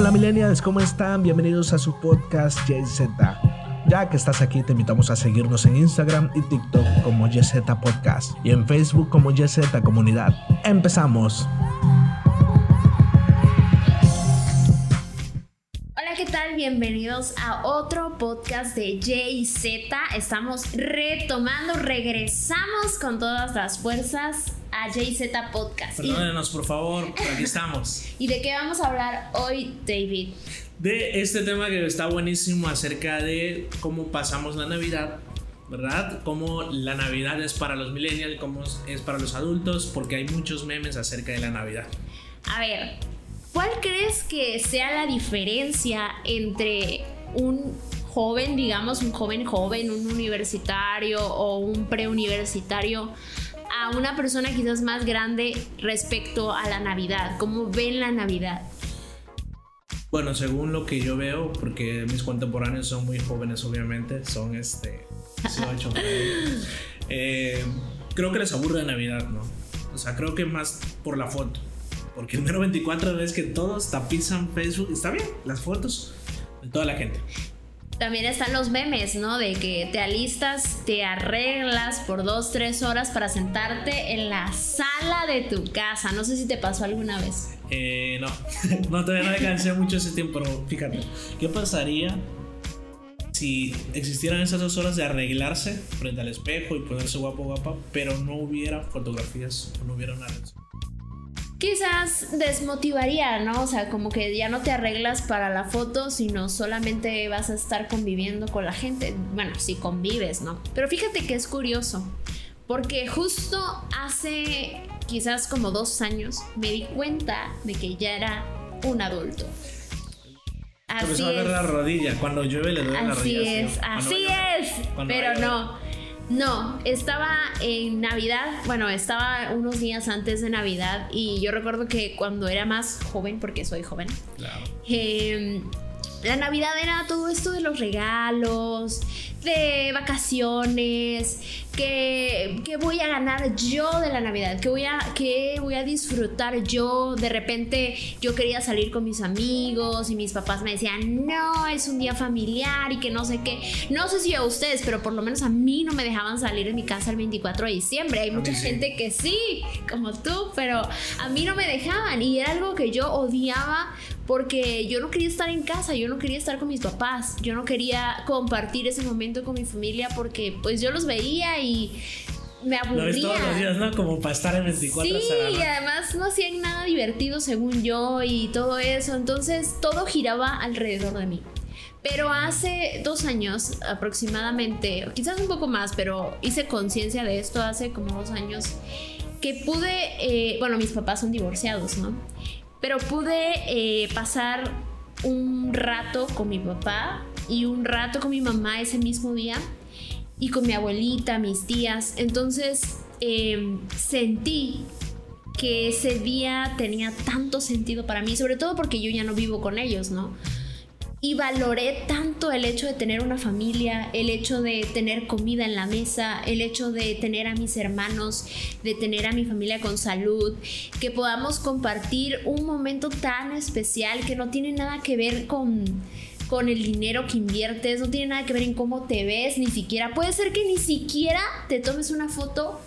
Hola millennials, ¿cómo están? Bienvenidos a su podcast JZ. Ya que estás aquí, te invitamos a seguirnos en Instagram y TikTok como JZ Podcast y en Facebook como JZ Comunidad. Empezamos. ¿qué tal? Bienvenidos a otro podcast de JZ. Estamos retomando, regresamos con todas las fuerzas a JZ Podcast. ¿Y, Perdónenos, por favor, pero aquí estamos. ¿Y de qué vamos a hablar hoy, David? De este tema que está buenísimo acerca de cómo pasamos la Navidad, ¿verdad? Cómo la Navidad es para los millennials, cómo es para los adultos, porque hay muchos memes acerca de la Navidad. A ver, ¿cuál crees que sea la diferencia entre un joven, digamos, un joven joven, un universitario o un preuniversitario a una persona quizás más grande respecto a la Navidad? ¿Cómo ven la Navidad? Bueno, según lo que yo veo, porque mis contemporáneos son muy jóvenes, obviamente, son este 18. eh, creo que les aburre la Navidad, ¿no? O sea, creo que más por la foto. Porque el mero 24 ves que todos tapizan Facebook. Está bien, las fotos de toda la gente también están los memes, ¿no? De que te alistas, te arreglas por dos, tres horas para sentarte en la sala de tu casa. No sé si te pasó alguna vez. Eh, no, no, todavía no alcancé mucho ese tiempo, pero fíjate, ¿qué pasaría si existieran esas dos horas de arreglarse frente al espejo y ponerse guapo, guapa, pero no hubiera fotografías o no hubiera nada? Quizás desmotivaría, ¿no? O sea, como que ya no te arreglas para la foto, sino solamente vas a estar conviviendo con la gente. Bueno, si convives, ¿no? Pero fíjate que es curioso, porque justo hace quizás como dos años me di cuenta de que ya era un adulto. Así es. la rodilla, cuando llueve le duele la rodilla. Así es, así es, pero no. No, estaba en Navidad, bueno, estaba unos días antes de Navidad y yo recuerdo que cuando era más joven, porque soy joven, claro. Em, la Navidad era todo esto de los regalos, de vacaciones, que, voy a ganar yo de la Navidad, que voy, a, que voy a disfrutar yo. De repente yo quería salir con mis amigos y mis papás me decían, no, es un día familiar y que no sé qué. No sé si a ustedes, pero por lo menos a mí no me dejaban salir de mi casa el 24 de diciembre. Hay mucha gente que sí, como tú, pero a mí no me dejaban y era algo que yo odiaba porque yo no quería estar en casa, yo no quería estar con mis papás, yo no quería compartir ese momento con mi familia porque pues yo los veía y me aburría. Lo ves todos los días, ¿no? Como para estar en 24 Sí, y además no hacían nada divertido según yo y todo eso, entonces todo giraba alrededor de mí. Pero hace dos años aproximadamente, quizás un poco más, pero hice conciencia de esto hace como dos años, que pude, eh, bueno, mis papás son divorciados, ¿no? Pero pude eh, pasar un rato con mi papá y un rato con mi mamá ese mismo día y con mi abuelita, mis tías. Entonces em, sentí que ese día tenía tanto sentido para mí, sobre todo porque yo ya no vivo con ellos, ¿no? Y valoré tanto el hecho de tener una familia, el hecho de tener comida en la mesa, el hecho de tener a mis hermanos, de tener a mi familia con salud, que podamos compartir un momento tan especial que no tiene nada que ver con con el dinero que inviertes, no tiene nada que ver en cómo te ves, ni siquiera. Puede ser que ni siquiera te tomes una foto,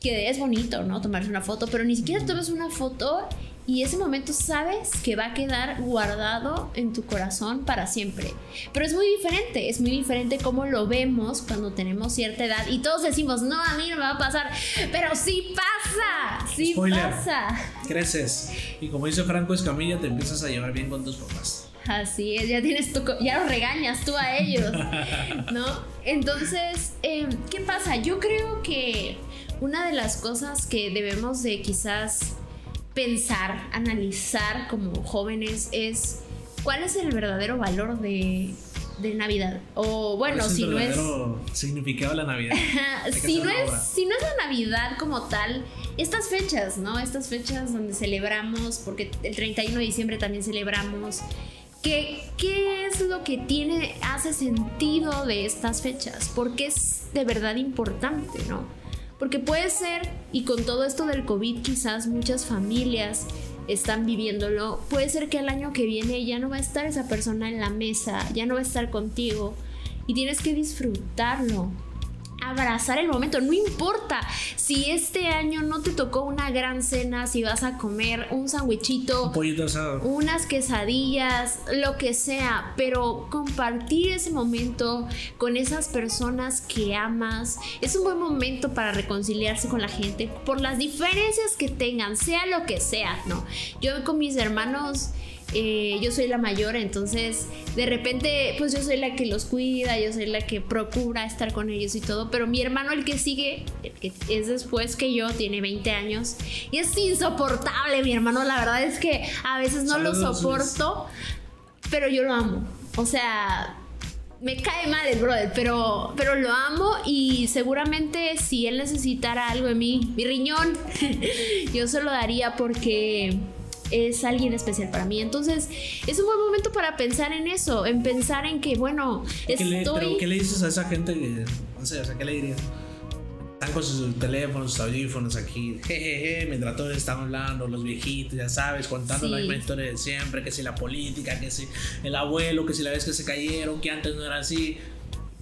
que es bonito, ¿no? Tomarse una foto, pero ni siquiera tomes una foto y ese momento sabes que va a quedar guardado en tu corazón para siempre. Pero es muy diferente, es muy diferente cómo lo vemos cuando tenemos cierta edad y todos decimos, no, a mí no me va a pasar, pero sí pasa, sí pasa. Creces y como dice Franco Escamilla, te empiezas a llevar bien con tus papás. Así es, ya tienes tu, ya los regañas tú a ellos, ¿no? Entonces, em, ¿qué pasa? Yo creo que una de las cosas que debemos de quizás pensar, analizar como jóvenes es cuál es el verdadero valor de, Navidad. O bueno, si no es. significado de la Navidad. si, no es, si no es la Navidad como tal, estas fechas, ¿no? Estas fechas donde celebramos, porque el 31 de diciembre también celebramos ¿Qué, ¿Qué es lo que tiene, hace sentido de estas fechas? Porque es de verdad importante, ¿no? Porque puede ser, y con todo esto del COVID quizás muchas familias están viviéndolo, puede ser que el año que viene ya no va a estar esa persona en la mesa, ya no va a estar contigo y tienes que disfrutarlo abrazar el momento. No importa si este año no te tocó una gran cena, si vas a comer un sandwichito, unas quesadillas, lo que sea, pero compartir ese momento con esas personas que amas es un buen momento para reconciliarse con la gente por las diferencias que tengan, sea lo que sea, ¿no? Yo con mis hermanos eh, yo soy la mayor, entonces de repente pues yo soy la que los cuida, yo soy la que procura estar con ellos y todo, pero mi hermano el que sigue, el que es después que yo, tiene 20 años y es insoportable mi hermano, la verdad es que a veces no lo soporto, pero yo lo amo, o sea... Me cae mal el brother, pero, pero lo amo y seguramente si él necesitara algo de mí, mi riñón, yo se lo daría porque es alguien especial para mí. Entonces, es un buen momento para pensar en eso, en pensar en que, bueno, estoy... Le, pero ¿qué le dices a esa gente que, no sé, o sea, qué le dirías? Están con sus teléfonos, sus audífonos aquí, jejeje, mientras todos están hablando, los viejitos, ya sabes, contando la misma historia de siempre, que si la política, que si el abuelo, que si la vez que se cayeron, que antes no era así.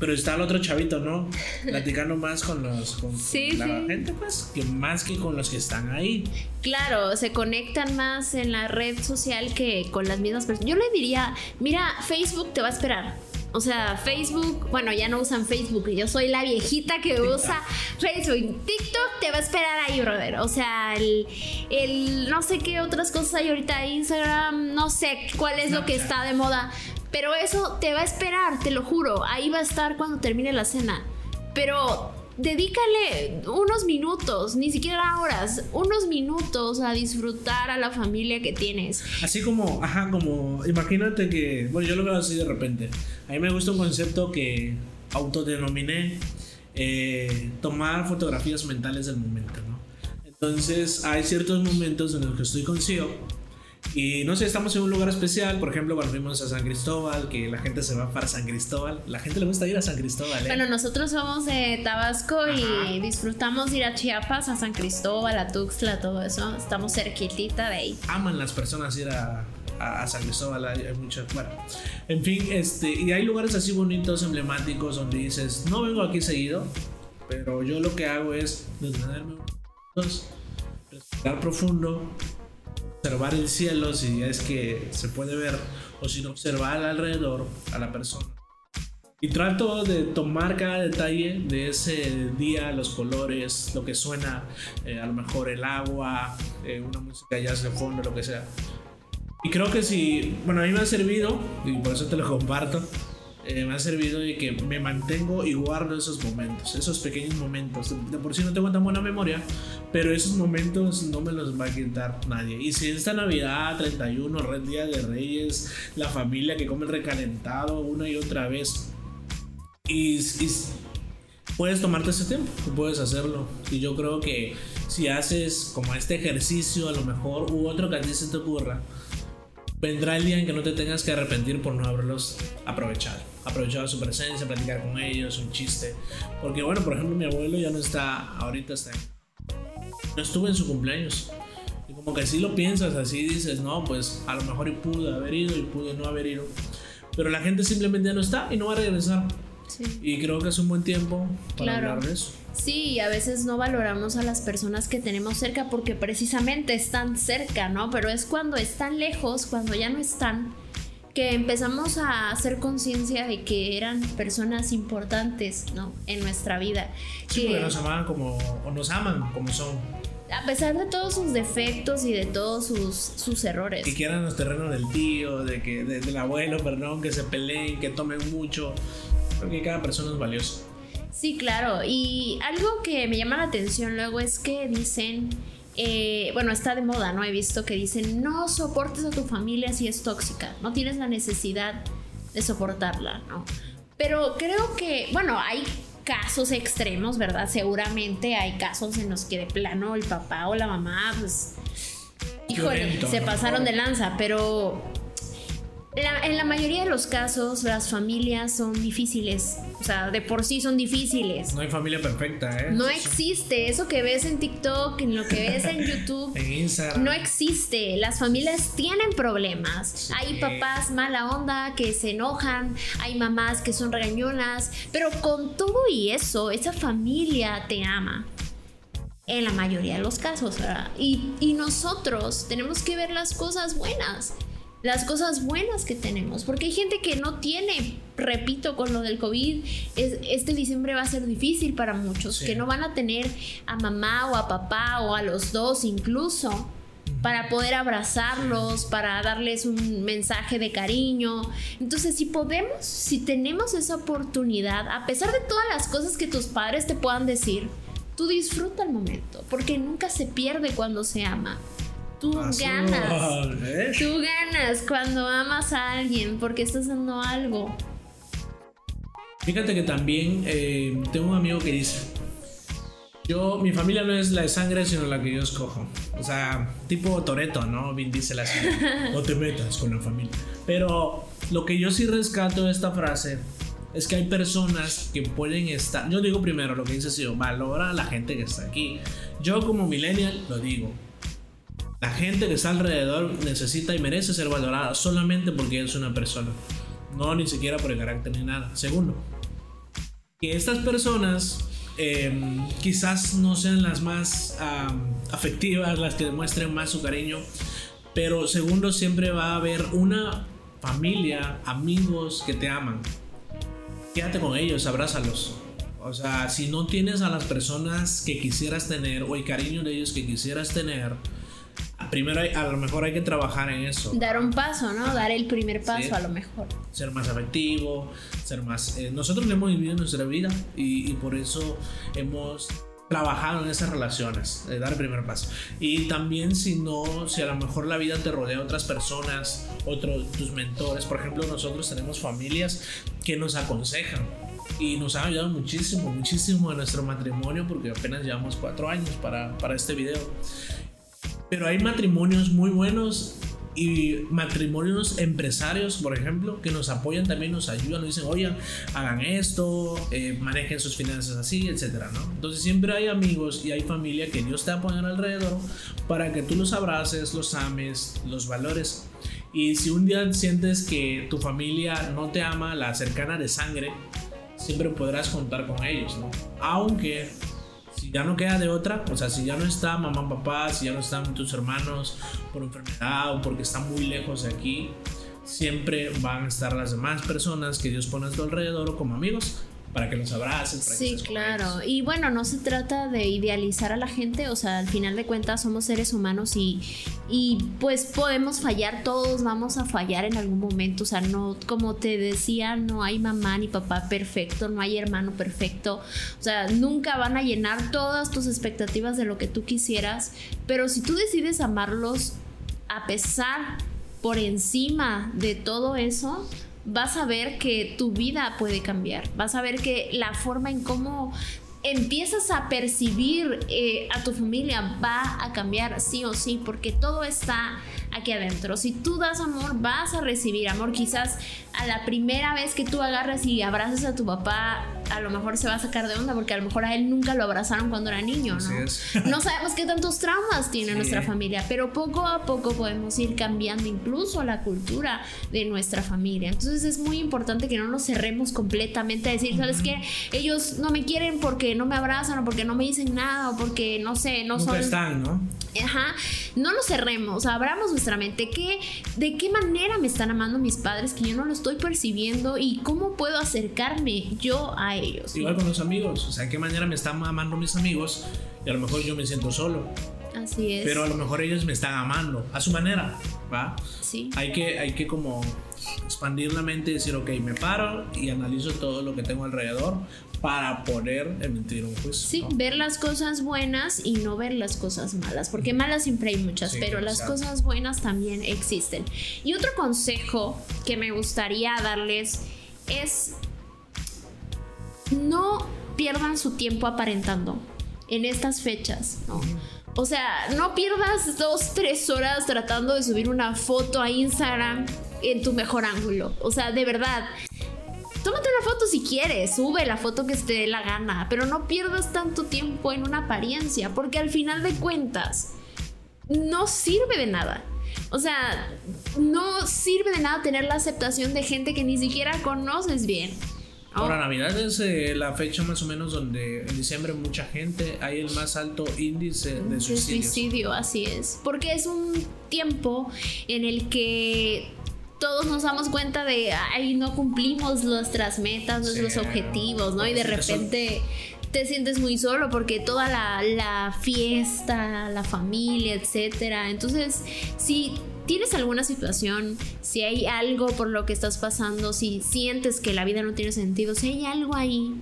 Pero está el otro chavito, ¿no? Platicando más con los con, la gente, pues, que más que con los que están ahí. Claro, se conectan más en la red social que con las mismas personas. Yo le diría, mira, Facebook te va a esperar. O sea, Facebook, bueno, ya no usan Facebook, yo soy la viejita que usa Facebook. TikTok te va a esperar ahí, brother. O sea, el, el no sé qué otras cosas hay ahorita, Instagram, no sé cuál es lo que está de moda. Pero eso te va a esperar, te lo juro. Ahí va a estar cuando termine la cena. Pero dedícale unos minutos, ni siquiera horas, unos minutos a disfrutar a la familia que tienes. Así como, ajá, como, imagínate que, bueno, yo lo veo así de repente. A mí me gusta un concepto que autodenominé eh, tomar fotografías mentales del momento, ¿no? Entonces, hay ciertos momentos en los que estoy consigo y no sé, estamos en un lugar especial, por ejemplo, cuando fuimos a San Cristóbal, que la gente se va para San Cristóbal. La gente le gusta ir a San Cristóbal. ¿eh? Bueno, nosotros somos de Tabasco y disfrutamos ir a Chiapas, a San Cristóbal, a Tuxtla, todo eso. Estamos cerquitita de ahí. Aman las personas ir a, a, San Cristóbal, hay, muchas, bueno, en fin, este, y hay lugares así bonitos, emblemáticos, donde dices, no vengo aquí seguido, pero yo lo que hago es detenerme, respirar profundo, observar el cielo si es que se puede ver o sin observar alrededor a la persona. Y trato de tomar cada detalle de ese día, los colores, lo que suena, eh, a lo mejor el agua, eh, una música ya de fondo, lo que sea. Y creo que si, bueno, a mí me ha servido, y por eso te lo comparto, eh, me ha servido de que me mantengo y guardo esos momentos, esos pequeños momentos. De por sí no tengo tan buena memoria, pero esos momentos no me los va a quitar nadie. Y si esta Navidad, 31, Red Día de Reyes, la familia que come recalentado una y otra vez, y, puedes tomarte ese tiempo, puedes hacerlo. Y yo creo que si haces como este ejercicio, a lo mejor, u otro que a ti se te ocurra, vendrá el día en que no te tengas que arrepentir por no haberlos aprovechado. Aprovechado su presencia, platicar con ellos, un chiste. Porque bueno, por ejemplo, mi abuelo ya no está, ahorita está. No estuve en su cumpleaños. Y como que si lo piensas, así dices, no, pues a lo mejor y pude haber ido y pude no haber ido. Pero la gente simplemente ya no está y no va a regresar. Y creo que es un buen tiempo para hablar de eso. Sí, a veces no valoramos a las personas que tenemos cerca porque precisamente están cerca, ¿no? Pero es cuando están lejos, cuando ya no están, que empezamos a hacer conciencia de que eran personas importantes, ¿no? En nuestra vida. Sí, porque nos amaban como, o nos aman como son. A pesar de todos sus defectos y de todos sus, sus errores. Que quieran los terrenos del tío, de que, del abuelo, perdón, que se peleen, que tomen mucho. Porque cada persona es valiosa. Sí, claro. Y algo que me llama la atención luego es que dicen, eh, bueno, está de moda, ¿no? He visto que dicen, no soportes a tu familia si es tóxica, no tienes la necesidad de soportarla, ¿no? Pero creo que, bueno, hay casos extremos, ¿verdad? Seguramente hay casos en los que de plano el papá o la mamá, pues, híjole, se pasaron de lanza, pero en la mayoría de los casos, las familias son difíciles. O sea, de por sí son difíciles. No hay familia perfecta, ¿eh? No existe. Eso que ves en TikTok, en lo que ves en YouTube. en Instagram. No existe. Las familias tienen problemas. Hay papás mala onda que se enojan. Hay mamás que son regañonas. Pero con todo y eso, esa familia te ama en la mayoría de los casos, ¿verdad? Y, y, nosotros tenemos que ver las cosas buenas las cosas buenas que tenemos, porque hay gente que no tiene, repito, con lo del COVID, este diciembre va a ser difícil para muchos, que no van a tener a mamá o a papá o a los dos incluso para poder abrazarlos, para darles un mensaje de cariño. Entonces, si podemos, si tenemos esa oportunidad, a pesar de todas las cosas que tus padres te puedan decir, tú disfruta el momento, porque nunca se pierde cuando se ama. Tú ganas. Tú ganas cuando amas a alguien porque estás haciendo algo. Fíjate que también eh, tengo un amigo que dice, yo, mi familia no es la de sangre, sino la que yo escojo. O sea, tipo Toreto, ¿no? Vin dice la No te metas con la familia. Pero lo que yo sí rescato de esta frase es que hay personas que pueden estar. Yo digo primero lo que dice si valora a la gente que está aquí. Yo como millennial lo digo. La gente que está alrededor necesita y merece ser valorada solamente porque es una persona. No ni siquiera por el carácter ni nada. Segundo, que estas personas em, quizás no sean las más afectivas, las que demuestren más su cariño. Pero segundo, siempre va a haber una familia, amigos que te aman. Quédate con ellos, abrázalos. O sea, si no tienes a las personas que quisieras tener o el cariño de ellos que quisieras tener, primero a lo mejor hay que trabajar en eso. Dar un paso, ¿no? Dar el primer paso a lo mejor. Ser más afectivo, ser más... Eh, nosotros hemos vivido nuestra vida y, por eso hemos trabajado en esas relaciones, de dar el primer paso. Y también si no, si a lo mejor la vida te rodea otras personas, otros tus mentores, por ejemplo, nosotros tenemos familias que nos aconsejan y nos han ayudado muchísimo, muchísimo en nuestro matrimonio porque apenas llevamos cuatro años para, para este video. Pero hay matrimonios muy buenos y matrimonios empresarios, por ejemplo, que nos apoyan también, nos ayudan, nos dicen, oye, hagan esto, eh, manejen sus finanzas así, etcétera, ¿no? Entonces siempre hay amigos y hay familia que Dios te apoya alrededor para que tú los abraces, los ames, los valores. Y si un día sientes que tu familia no te ama, la cercana de sangre, siempre podrás contar con ellos, ¿no? Aunque si ya no queda de otra, o sea, si ya no está mamá, papá, si ya no están tus hermanos por enfermedad o porque están muy lejos de aquí, siempre van a estar las demás personas que Dios pone a tu alrededor o como amigos para que los abraces. sí, claro. Y bueno, no se trata de idealizar a la gente, o sea, al final de cuentas somos seres humanos y, y pues podemos fallar, todos vamos a fallar en algún momento, o sea, no, como te decía, no hay mamá ni papá perfecto, no hay hermano perfecto, o sea, nunca van a llenar todas tus expectativas de lo que tú quisieras, pero si tú decides amarlos a pesar, por encima de todo eso, vas a ver que tu vida puede cambiar, vas a ver que la forma en cómo empiezas a percibir eh, a tu familia va a cambiar sí o sí, porque todo está aquí adentro. Si tú das amor, vas a recibir amor. Quizás a la primera vez que tú agarras y abrazas a tu papá, a lo mejor se va a sacar de onda porque a lo mejor a él nunca lo abrazaron cuando era niño, ¿no? no sabemos qué tantos traumas tiene nuestra familia, pero poco a poco podemos ir cambiando incluso la cultura de nuestra familia. Entonces es muy importante que no nos cerremos completamente a decir, ¿sabes qué? Ellos no me quieren porque no me abrazan o porque no me dicen nada o porque no sé, no son... están, ¿no? Ajá, no nos cerremos, abramos nuestra mente. ¿Qué, ¿De qué manera me están amando mis padres que yo no lo estoy percibiendo y cómo puedo acercarme yo a ellos? Igual con los amigos, o sea, ¿de qué manera me están amando mis amigos y a lo mejor yo me siento solo? Así es. Pero a lo mejor ellos me están amando a su manera, ¿va? Sí. Hay que, hay que como expandir la mente y decir, ok, me paro y analizo todo lo que tengo alrededor para poder emitir un juicio. Sí, ver las cosas buenas y no ver las cosas malas, porque malas siempre hay muchas, pero las cosas buenas también existen. Y otro consejo que me gustaría darles es no pierdan su tiempo aparentando en estas fechas, ¿no? O sea, no pierdas dos, tres horas tratando de subir una foto a Instagram en tu mejor ángulo. O sea, de verdad. Tómate una foto si quieres, sube la foto que te dé la gana, pero no pierdas tanto tiempo en una apariencia, porque al final de cuentas no sirve de nada. O sea, no sirve de nada tener la aceptación de gente que ni siquiera conoces bien. Ahora, Navidad es eh, la fecha más o menos donde en diciembre mucha gente hay el más alto índice de suicidio. suicidio, así es. Porque es un tiempo en el que todos nos damos cuenta de, ay, no cumplimos nuestras metas, nuestros objetivos, ¿no? Y de repente te sientes muy solo porque toda la, la fiesta, la familia, etcétera. Entonces, si tienes alguna situación, si hay algo por lo que estás pasando, si sientes que la vida no tiene sentido, si hay algo ahí,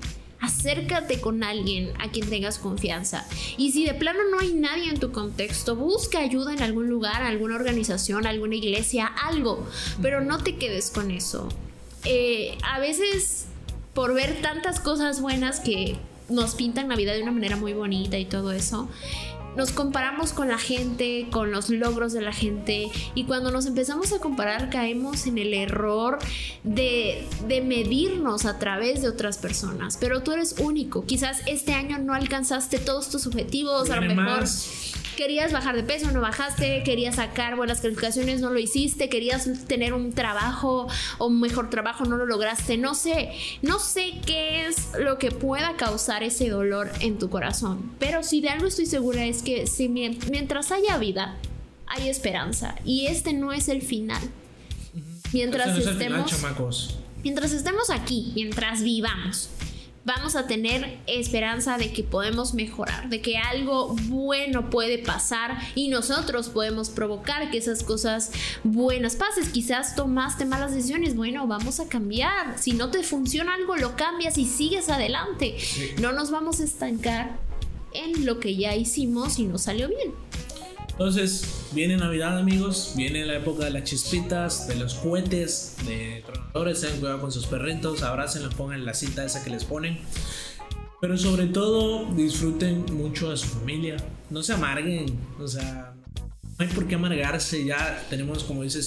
acércate con alguien a quien tengas confianza. Y si de plano no hay nadie en tu contexto, busca ayuda en algún lugar, alguna organización, alguna iglesia, algo, pero no te quedes con eso. Eh, a veces, por ver tantas cosas buenas que nos pintan la vida de una manera muy bonita y todo eso, nos comparamos con la gente, con los logros de la gente y cuando nos empezamos a comparar caemos en el error de, medirnos a través de otras personas. Pero tú eres único. Quizás este año no alcanzaste todos tus objetivos, a lo mejor querías bajar de peso, no bajaste, querías sacar buenas calificaciones, no lo hiciste, querías tener un trabajo o un mejor trabajo, no lo lograste, no sé, no sé qué es lo que pueda causar ese dolor en tu corazón, pero si de algo estoy segura es que si mientras haya vida, hay esperanza y este no es el final. Mientras estemos mientras estemos aquí, mientras vivamos, vamos a tener esperanza de que podemos mejorar, de que algo bueno puede pasar y nosotros podemos provocar que esas cosas buenas pases. Quizás tomaste malas decisiones, bueno, vamos a cambiar. Si no te funciona algo, lo cambias y sigues adelante. No nos vamos a estancar en lo que ya hicimos y nos salió bien. Entonces, viene Navidad, amigos. Viene la época de las chispitas, de los cohetes, de tronadores. Tengan cuidado con sus perritos. Abrácenlos, pongan la cita esa que les ponen. Pero sobre todo, disfruten mucho de su familia. No se amarguen. O sea, no hay por qué amargarse. Ya tenemos, como dice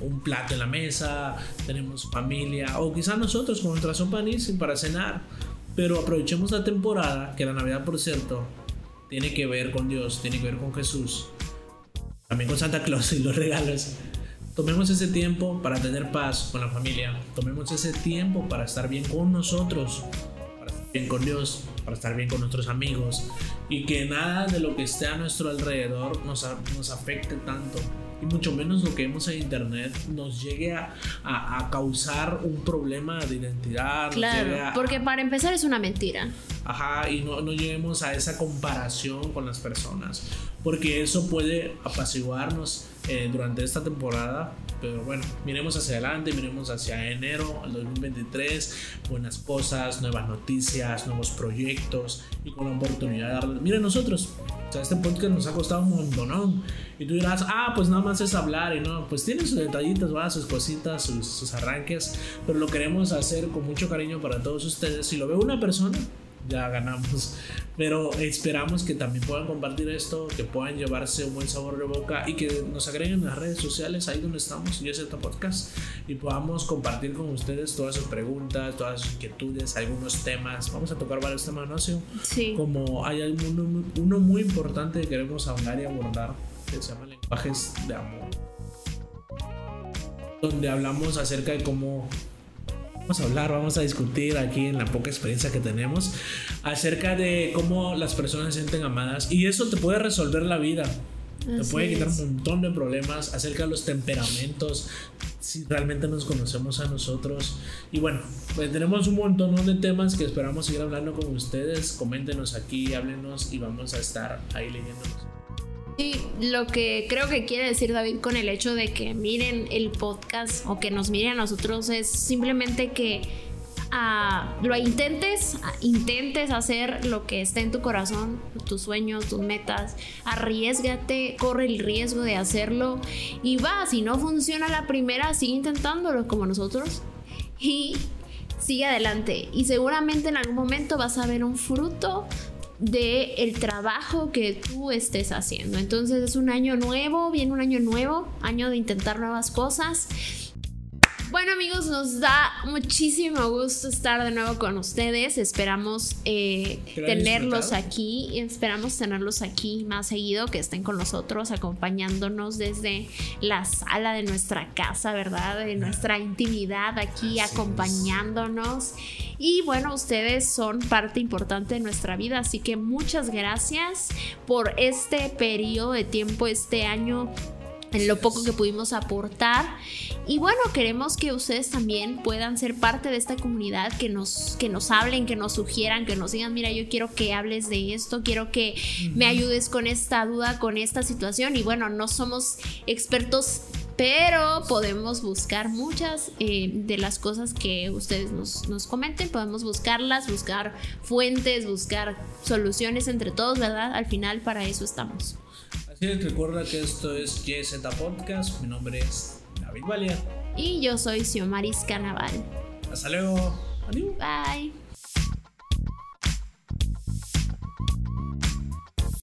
un plato en la mesa. Tenemos familia. O quizás nosotros con nuestra sopa para cenar. Pero aprovechemos la temporada, que la Navidad, por cierto, tiene que ver con Dios, tiene que ver con Jesús también con Santa Claus y los regalos. Tomemos ese tiempo para tener paz con la familia. Tomemos ese tiempo para estar bien con nosotros, para estar bien con Dios, para estar bien con nuestros amigos. Y que nada de lo que esté a nuestro alrededor nos, nos afecte tanto. Y mucho menos lo que vemos en internet nos llegue a, a, causar un problema de identidad. Claro, porque para empezar es una mentira. Ajá, y no, no lleguemos a esa comparación con las personas porque eso puede apaciguarnos eh, durante esta temporada. Pero bueno, miremos hacia adelante, miremos hacia enero, al 2023, buenas cosas, nuevas noticias, nuevos proyectos y con la oportunidad de darle. Miren nosotros, o sea, este podcast nos ha costado un montón. Y tú dirás, ah, pues nada más es hablar y no, pues tiene sus detallitos, ¿va? sus cositas, sus, sus arranques, pero lo queremos hacer con mucho cariño para todos ustedes. Si lo ve una persona, ya ganamos. Pero esperamos que también puedan compartir esto, que puedan llevarse un buen sabor de boca y que nos agreguen en las redes sociales, ahí donde estamos, Yo este podcast, y podamos compartir con ustedes todas sus preguntas, todas sus inquietudes, algunos temas. Vamos a tocar varios temas, ¿no? Sí. Como hay uno, uno muy importante que queremos hablar y abordar, que se llama lenguajes de amor. Donde hablamos acerca de cómo vamos a hablar, vamos a discutir aquí en la poca experiencia que tenemos acerca de cómo las personas se sienten amadas y eso te puede resolver la vida. te puede quitar un montón de problemas acerca de los temperamentos, si realmente nos conocemos a nosotros. Y bueno, pues tenemos un montón de temas que esperamos seguir hablando con ustedes. Coméntenos aquí, háblenos y vamos a estar ahí leyéndolos. Sí, lo que creo que quiere decir David con el hecho de que miren el podcast o que nos miren a nosotros es simplemente que ah, lo intentes, ah, intentes hacer lo que esté en tu corazón, tus sueños, tus metas, arriesgate, corre el riesgo de hacerlo y va, si no funciona la primera, sigue intentándolo como nosotros y sigue adelante. Y seguramente en algún momento vas a ver un fruto de el trabajo que tú estés haciendo. Entonces es un año nuevo, viene un año nuevo, año de intentar nuevas cosas. Bueno amigos, nos da muchísimo gusto estar de nuevo con ustedes. Esperamos eh, tenerlos aquí. Esperamos tenerlos aquí más seguido, que estén con nosotros, acompañándonos desde la sala de nuestra casa, ¿verdad? De nuestra intimidad aquí, acompañándonos. Y bueno, ustedes son parte importante de nuestra vida, así que muchas gracias por este periodo de tiempo, este año en lo poco que pudimos aportar. Y bueno, queremos que ustedes también puedan ser parte de esta comunidad, que nos, que nos hablen, que nos sugieran, que nos digan, mira, yo quiero que hables de esto, quiero que me ayudes con esta duda, con esta situación. Y bueno, no somos expertos pero podemos buscar muchas eh, de las cosas que ustedes nos, nos, comenten, podemos buscarlas, buscar fuentes, buscar soluciones entre todos, ¿verdad? Al final para eso estamos. Sí, recuerda que esto es JZ Podcast. Mi nombre es David Valia. Y yo soy Xiomaris Canaval. Hasta luego. Adiós. Bye.